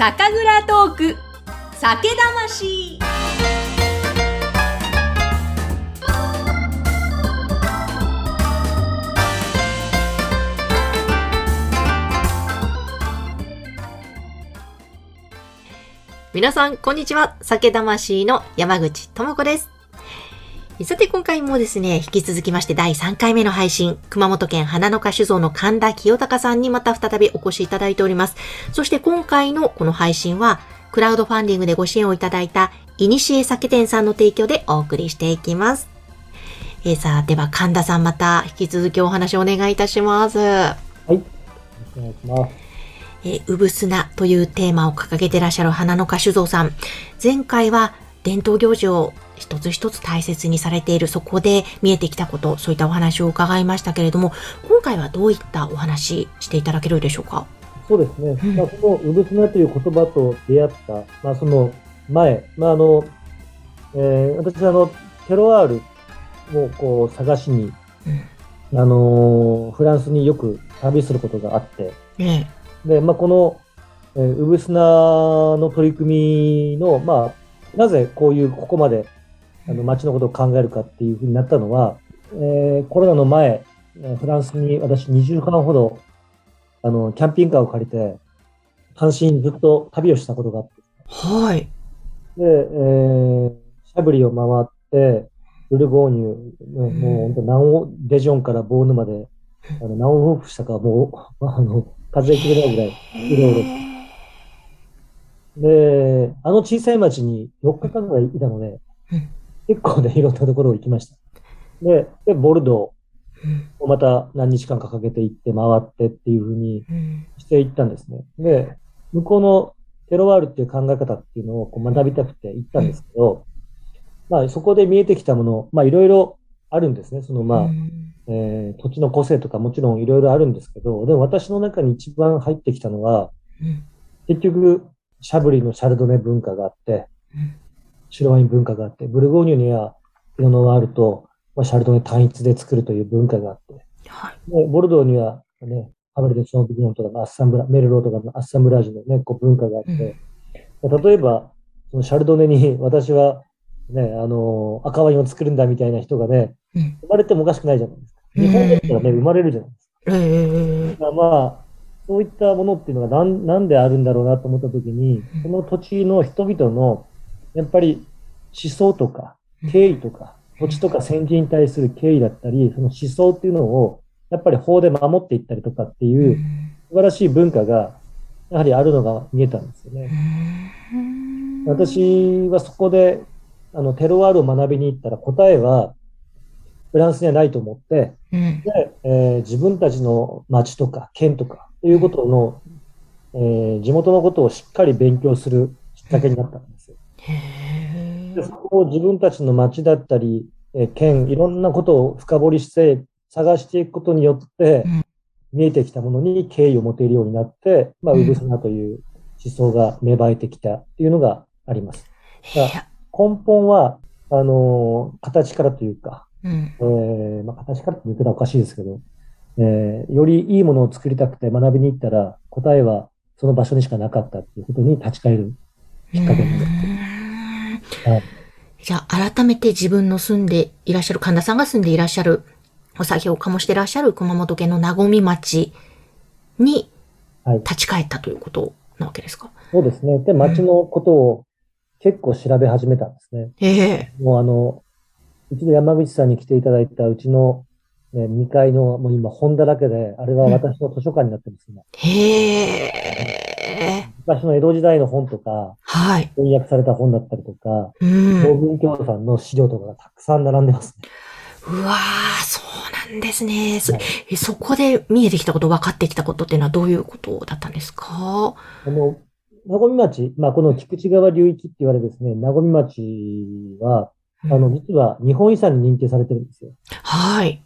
酒蔵トーク酒魂皆さん、こんにちは。酒魂の山口智子です。さて今回もですね、引き続きまして第3回目の配信、熊本県花の花酒造の神田清隆さんにまた再びお越しいただいております。そして今回のこの配信は、クラウドファンディングでご支援をいただいた、イニシエ酒店さんの提供でお送りしていきます。えー、さあ、では神田さんまた引き続きお話をお願いいたします。はい。お願いします。えー、うぶすなというテーマを掲げてらっしゃる花の花酒造さん。前回は伝統行事を一つ一つ大切にされている、そこで見えてきたこと、そういったお話を伺いましたけれども、今回はどういったお話していただけるでしょうか？そうですね。うん、まあ、その、うぶすなという言葉と出会った、まあ、その前、まあ、あの、えー、私、あの、テロワールをこう探しに、うん、あの、フランスによく旅することがあって、で、まあ、この、えー、うぶすなの取り組みの、まあ、なぜこういう、ここまであの街のことを考えるかっていうふうになったのは、えー、コロナの前、フランスに私20時間ほど、あの、キャンピングカーを借りて、単身ずっと旅をしたことがあって。はい。で、えー、シャブリを回って、ブルゴーニュ、ね、もう本当何を、レジョンからボーヌまで、あの、何往復したかもう、あの、風邪ひくぐらいぐらい、いろいろ。で、あの小さい町に4日間ぐらいいたので、結構ね、いろんなところを行きました。で、でボルドーをまた何日間かかけて行って回ってっていうふうにしていったんですね。で、向こうのテロワールっていう考え方っていうのをこう学びたくて行ったんですけど、まあそこで見えてきたもの、まあいろいろあるんですね。そのまあ、えー、土地の個性とかもちろんいろいろあるんですけど、でも私の中に一番入ってきたのは、結局、シャブリのシャルドネ文化があって、白ワイン文化があって、ブルゴーニュにはピノノワールと、まあ、シャルドネ単一で作るという文化があって、はい、でボルドーにはね、ハブルデ・ショービギノンとかアッサンブラ、メルローとかのアッサンブラージュのね、こう文化があって、うん、例えば、そのシャルドネに私はね、あの、赤ワインを作るんだみたいな人がね、うん、生まれてもおかしくないじゃないですか。日本だったらね、生まれるじゃないですか。えー、まあ、そういったものっていうのがなんなんであるんだろうなと思ったときに、その土地の人々のやっぱり思想とか敬意とか、土地とか先人に対する敬意だったり、その思想っていうのを、やっぱり法で守っていったりとかっていう素晴らしい文化が、やはりあるのが見えたんですよね。私はそこで、あの、テロワールを学びに行ったら答えは、フランスにはないと思って、でえー、自分たちの町とか県とかということの、えー、地元のことをしっかり勉強するきっかけになったんですよ。でそこを自分たちの町だったり、え県、いろんなことを深掘りして探していくことによって、見えてきたものに敬意を持てるようになって、まあ、うぶすなという思想が芽生えてきたっていうのがあります。根本は、あのー、形からというか、うん、えー、まあ、形からって言うとおかしいですけど、えー、よりいいものを作りたくて学びに行ったら、答えはその場所にしかなかったっていうことに立ち返るきっかけになって。はい、じゃあ、改めて自分の住んでいらっしゃる、神田さんが住んでいらっしゃる、お酒を醸していらっしゃる熊本県のなごみ町に立ち返ったということなわけですか、はい、そうですね。で、町のことを結構調べ始めたんですね。ええー、もうあの、一度山口さんに来ていただいたうちの、ね、2階の、もう今本だらけで、あれは私の図書館になってます、ね、へえ。昔の江戸時代の本とか、はい。翻訳された本だったりとか、うん。東文教さんの資料とかがたくさん並んでますね。うわー、そうなんですね。そ,、はい、そこで見えてきたこと、分かってきたことっていうのはどういうことだったんですか？あの、名古屋町、まあ、この菊池川流域って言われですね、名古屋町は、あの、実は日本遺産に認定されてるんですよ。はい。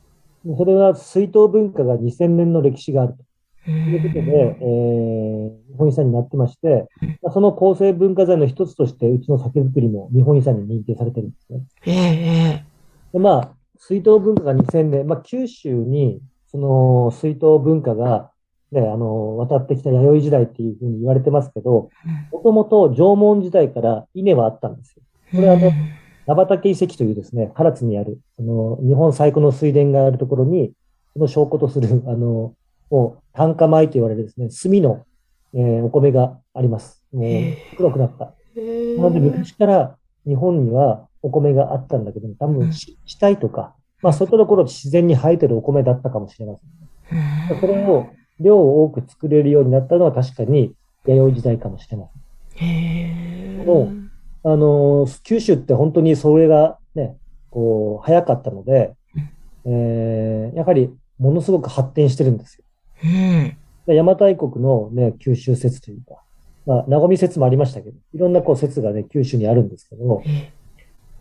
それは水筒文化が2000年の歴史があると。ということで、えー、日本遺産になってまして、まあ、その構成文化財の一つとして、うちの酒造りも日本遺産に認定されてるんですね。ええで、まあ、水筒文化が2000年、まあ、九州に、その水筒文化が、ね、あの、渡ってきた弥生時代っていうふうに言われてますけど、もともと縄文時代から稲はあったんですよ。これはあの、名畑遺跡というですね、唐津にある、その、日本最古の水田があるところに、その証拠とする、あの、もう、炭化米と言われるですね、炭の、えーお米があります。もう黒くなった。なので、昔から日本にはお米があったんだけども、多分、し地帯とか、まあ、そういったところで自然に生えてるお米だったかもしれません。それを、量を多く作れるようになったのは確かに弥生時代かもしれません。へーもあのー、九州って本当にそれがね、こう、早かったので、えーやはりものすごく発展してるんですよ。うん。で邪馬台国のね、九州説というか、まあ、名古説もありましたけど、いろんなこう説がね、九州にあるんですけど、え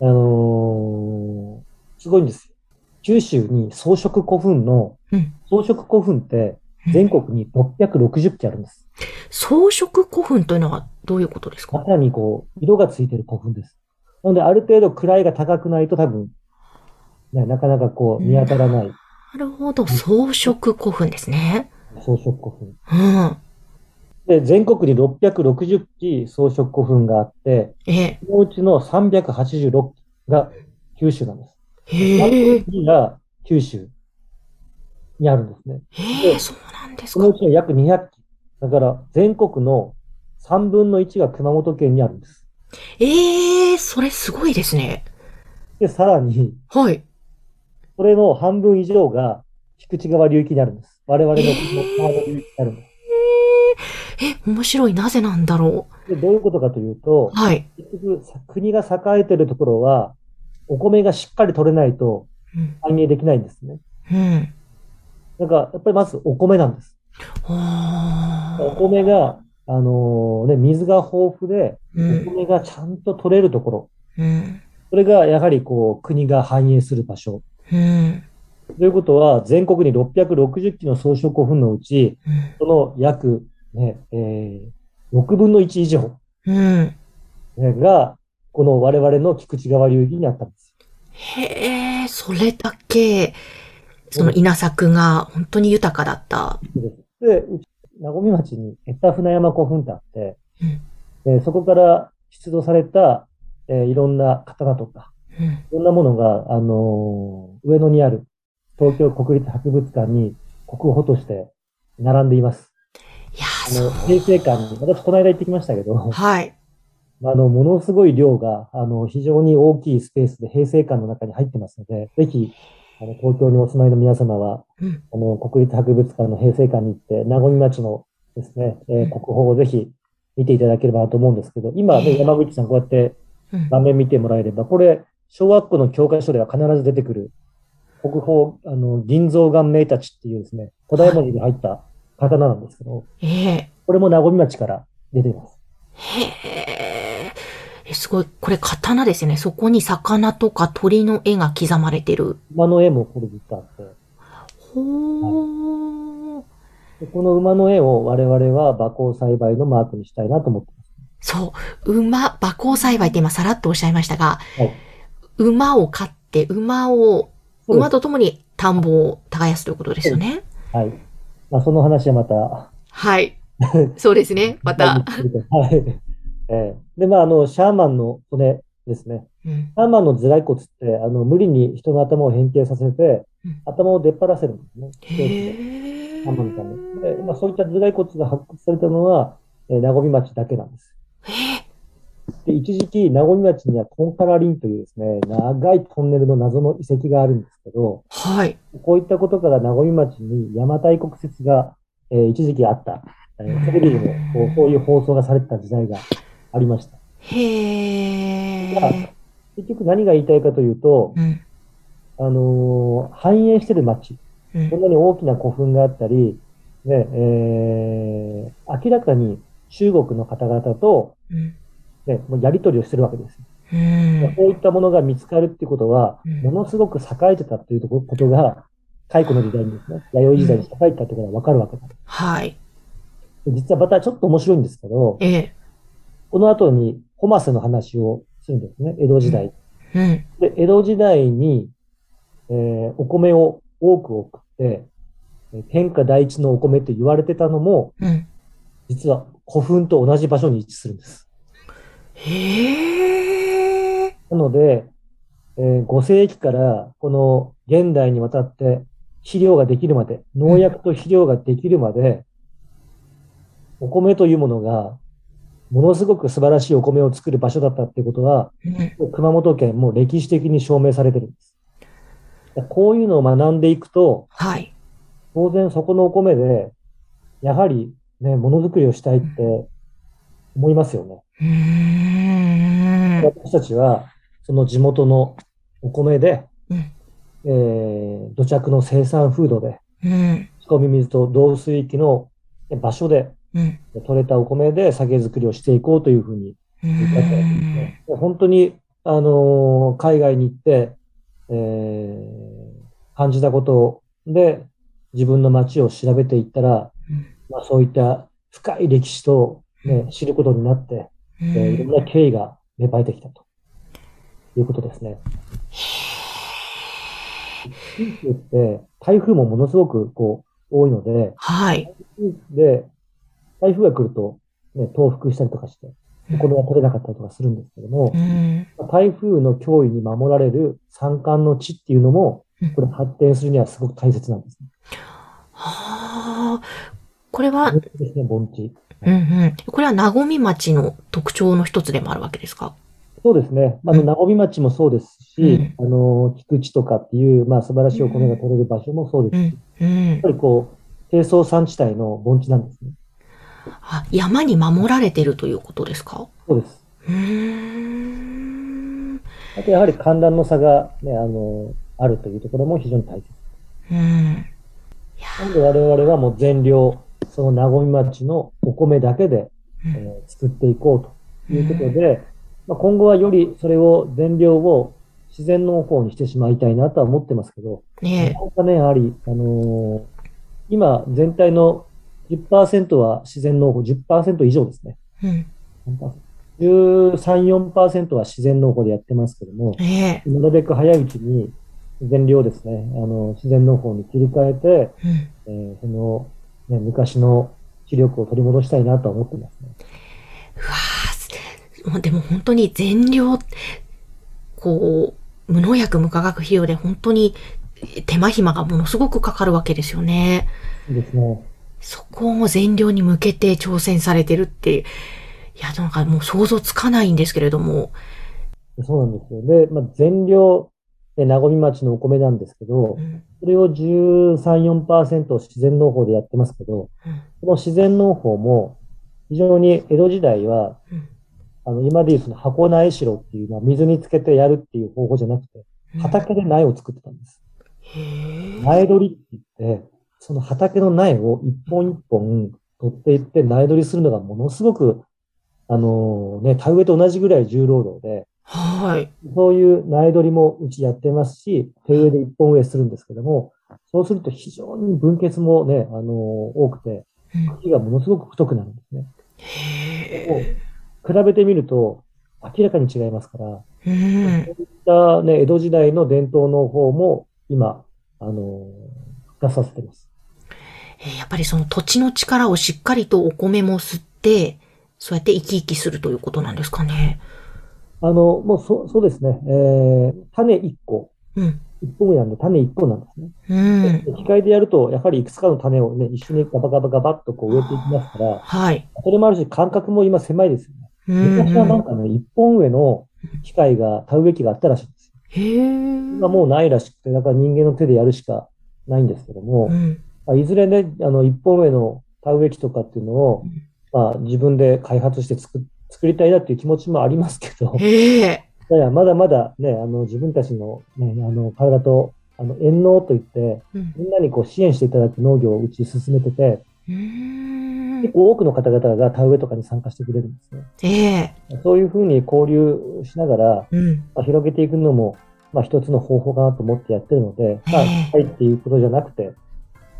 あのーすごいんですよ。九州に装飾古墳の、うん装飾古墳って全国に660基あるんです。装飾古墳というのはどういうことですか？中にこう、色がついてる古墳です。なので、ある程度位が高くないと多分、ね、なかなかこう、見当たらないなるほど、装飾古墳ですね。装飾古墳。うん。で、全国に660基装飾古墳があって、えそのうちの386基が九州なんです。へえ。3基が九州にあるんですね。へえ、そうなんですそのうか。ちの約200基。だから、全国の3分の1が熊本県にあるんです。ええ、それすごいですね。で、さらに、はい。それの半分以上が菊池川流域にあるんです。我々の川の流域にあるんです。え、面白い。なぜなんだろで、どういうことかというとう。、はい。結局、さ国が栄えてるところは、お米がしっかり取れないとうん。繁栄できないんですね。うん。だから、やっぱりまずお米なんです。あお米が、あのね、水が豊富で、ーうん。お米がちゃんと取れるところ。うん。それがやはりこう、国が繁栄する場所。うん。ということは、全国に660基の装飾古墳のうち、その約、ね、えー、6分の1以上、が、この我々の菊池川流域にあったんです。へえ、それだけ、その稲作が本当に豊かだった。で、うち、名古屋町に江田船山古墳ってあって、うん。えーそこから出土された、えーいろんな刀とか、うん。いろんなものが、あのー上野にある東京国立博物館に国宝として並んでいます。いやあー、の。平成館に、私この間行ってきましたけど、はい。あの、ものすごい量が、あの、非常に大きいスペースで平成館の中に入ってますので、ぜひ、あの、東京にお住まいの皆様は、うん。あの、国立博物館の平成館に行って、名古屋町のですね、えー国宝をぜひ見ていただければなと思うんですけど、今ね、ええ山口さんこうやってうん。画面見てもらえれば、これ、小学校の教科書では必ず出てくる、国宝、あの、銀蔵顔名たちっていうですね、古代文字に入った刀なんですけど、ええこれも名古屋町から出ています。へえ。え、すごい。これ刀ですね。そこに魚とか鳥の絵が刻まれてる。馬の絵もこれ実はあって、ほー。でこの馬の絵を我々は馬耕栽培のマークにしたいなと思ってます。そう。馬、馬耕栽培って今さらっとおっしゃいましたが、はい馬を飼って、馬を、馬と共に田んぼを耕すということですよね。はい。まあ、その話はまた、はい。そうですね。また。はい。えーで、まあ、あの、シャーマンの骨ですね。うん。シャーマンの頭蓋骨って、あの、無理に人の頭を変形させてうん、頭を出っ張らせるんですね。へシャーマンのため。で、まあ、そういった頭蓋骨が発掘されたのは、えー、名古屋町だけなんです。え。で、一時期、名古屋町にはトンカラリンというですね、長いトンネルの謎の遺跡があるんですけど、はい。こういったことから名古屋町に邪馬台国説が、えー一時期あった。えーテレビでもこうそういう放送がされてた時代がありました。へえ。結局何が言いたいかというと、うん。あのー繁栄してる町、うんこんなに大きな古墳があったり、ね、えー明らかに中国の方々と、うん。ね、もうやり取りをしてるわけです。うん。こういったものが見つかるってことは、うんものすごく栄えてたということが、太古の時代にですね、弥生時代に栄えてたということがわかるわけだ。はい。で実はまたちょっと面白いんですけど、ええ。この後にホマスの話をするんですね、江戸時代。うん。で、江戸時代に、えーお米を多く送って、え天下第一のお米と言われてたのも、うん。実は古墳と同じ場所に位置するんです。へえ。なので、えー5世紀からこの現代にわたって肥料ができるまで、農薬と肥料ができるまで、お米というものが、ものすごく素晴らしいお米を作る場所だったっていうことは、うん。熊本県も歴史的に証明されてるんです。こういうのを学んでいくと、はい。当然そこのお米で、やはりね、ものづくりをしたいって思いますよね。うーん。私たちは、その地元のお米で、うん。えー土着の生産風土で、うん。仕込み水と導水域の場所でうん。取れたお米で酒造りをしていこうというふうにう言ったわけですん。ね。本当に、あのー海外に行って、えー感じたことで自分の街を調べていったら、うんまあ、そういった深い歴史と、ね、知ることになって、うえーいろんん。な経緯が芽生えてきたということですね。九州って台風もものすごくこう多いので、はい。で、台風が来ると、ね、倒伏したりとかして、お米が取れなかったりとかするんですけどもう、ん。台風の脅威に守られる山間の地っていうのもうん、これ発展するにはすごく大切なんですね。はあ。これは、ですね、盆地。うんうん。これは、なごみ町の特徴の一つでもあるわけですか？そうですね。まあ、あの、なごみ町もそうですし、あの、菊池とかっていう、まあ、素晴らしいお米が取れる場所もそうですし、うん。うんやっぱ。りこう、低層山地帯の盆地なんですね。あ、山に守られてるということですか？そうです。うーん。あと、やはり寒暖の差がね、あの、あるというところも非常に大切。うん。なので、我々はもう全量、そのなごみ町のお米だけで、うんえー作っていこうということで、まあ、今後はよりそれを全量を自然農法にしてしまいたいなとは思ってますけど、ねなね、やはり、あのー今、全体の10%は自然農法、10%以上ですね。え。うん。13、4%は自然農法でやってますけども、ねえ。なるべく早いうちに全量ですね、あの、自然農法に切り替えて、うん。えーその、ね、昔の視力を取り戻したいなとは思ってますね。うわでも本当に全量、こう、無農薬無化学肥料で本当に手間暇がものすごくかかるわけですよね。いいですね。そこを全量に向けて挑戦されてるって、いや、なんかもう想像つかないんですけれども。そうなんですよ。で、まあ、全量、ね、なごみ町のお米なんですけどう、ん。それを13、4%自然農法でやってますけど、うん。この自然農法も非常に江戸時代は、うん。あの、今でいうその箱苗しろっていうのは水につけてやるっていう方法じゃなくて、畑で苗を作ってたんです。苗取りって言って、その畑の苗を一本一本取っていって苗取りするのがものすごく、あのね、田植えと同じぐらい重労働で、はい。そういう苗取りもうちやってますし、手植えで一本植えするんですけども、そうすると非常に分血もね、あの多くて、うん茎がものすごく太くなるんですね。へ比べてみると明らかに違いますから、そういったね、江戸時代の伝統農法も今、あの出させてます。えーやっぱりその土地の力をしっかりとお米も吸って、そうやって生き生きするということなんですかね。あの、もうそそうですね、えー種1個、うん。一本なんで種1個なんですね。うん。機械でやると、やはりいくつかの種をね、一緒にガバガバガバっとこう植えていきますから、はい。それもあるし、間隔も今狭いですよね。うん昔はなんかね、一本植えの機械が、田植え機があったらしいんですよ。へー今もうないらしくて、だから人間の手でやるしかないんですけども、うん。まあ、いずれね、あの、一本植えの田植え機とかっていうのをうん、まあ、自分で開発して作作りたいなっていう気持ちもありますけど、へえ。いやまだまだね、あの、自分たちのね、あの、体と、あの、遠農といって、うんみんなにこう支援していただく農業をうち進めてて、結構多くの方々が田植えとかに参加してくれるんですね。ええ。そういうふうに交流しながら、うん。まあ、広げていくのも、まあ、一つの方法かなと思ってやってるので、まあ、ええはいっていうことじゃなくて、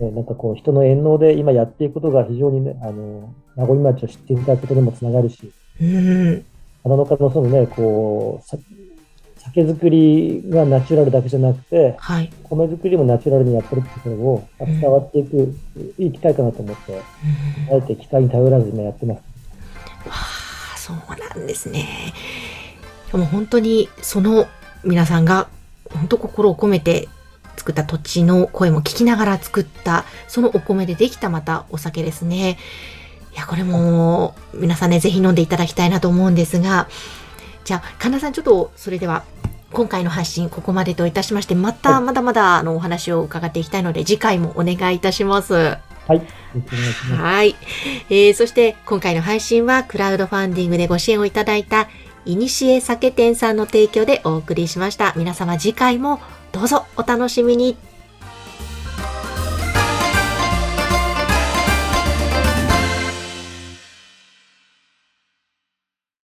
えなんかこう、人の遠農で今やっていくことが非常にね、あの、名古屋町を知っていただくことにもつながるし、うん。花の科のそのね、こう、さ酒造りがナチュラルだけじゃなくて、はい。米作りもナチュラルにやってるってところを伝わっていく、いい機会かなと思って、うんあえて機械に頼らず今やってます。ああ、そうなんですね。でも本当にその皆さんが本当心を込めて作った土地の声も聞きながら作ったそのお米でできたまたお酒ですね。いや、これも皆さんね、ぜひ飲んでいただきたいなと思うんですが、じゃあ、神田さんちょっとそれでは今回の発信ここまでといたしまして、またはいまだまだあのお話を伺っていきたいので、次回もお願いいたします。はい。はい。えー、そして今回の配信はクラウドファンディングでご支援をいただいたいにしえ酒店さんの提供でお送りしました。皆様次回もどうぞお楽しみに。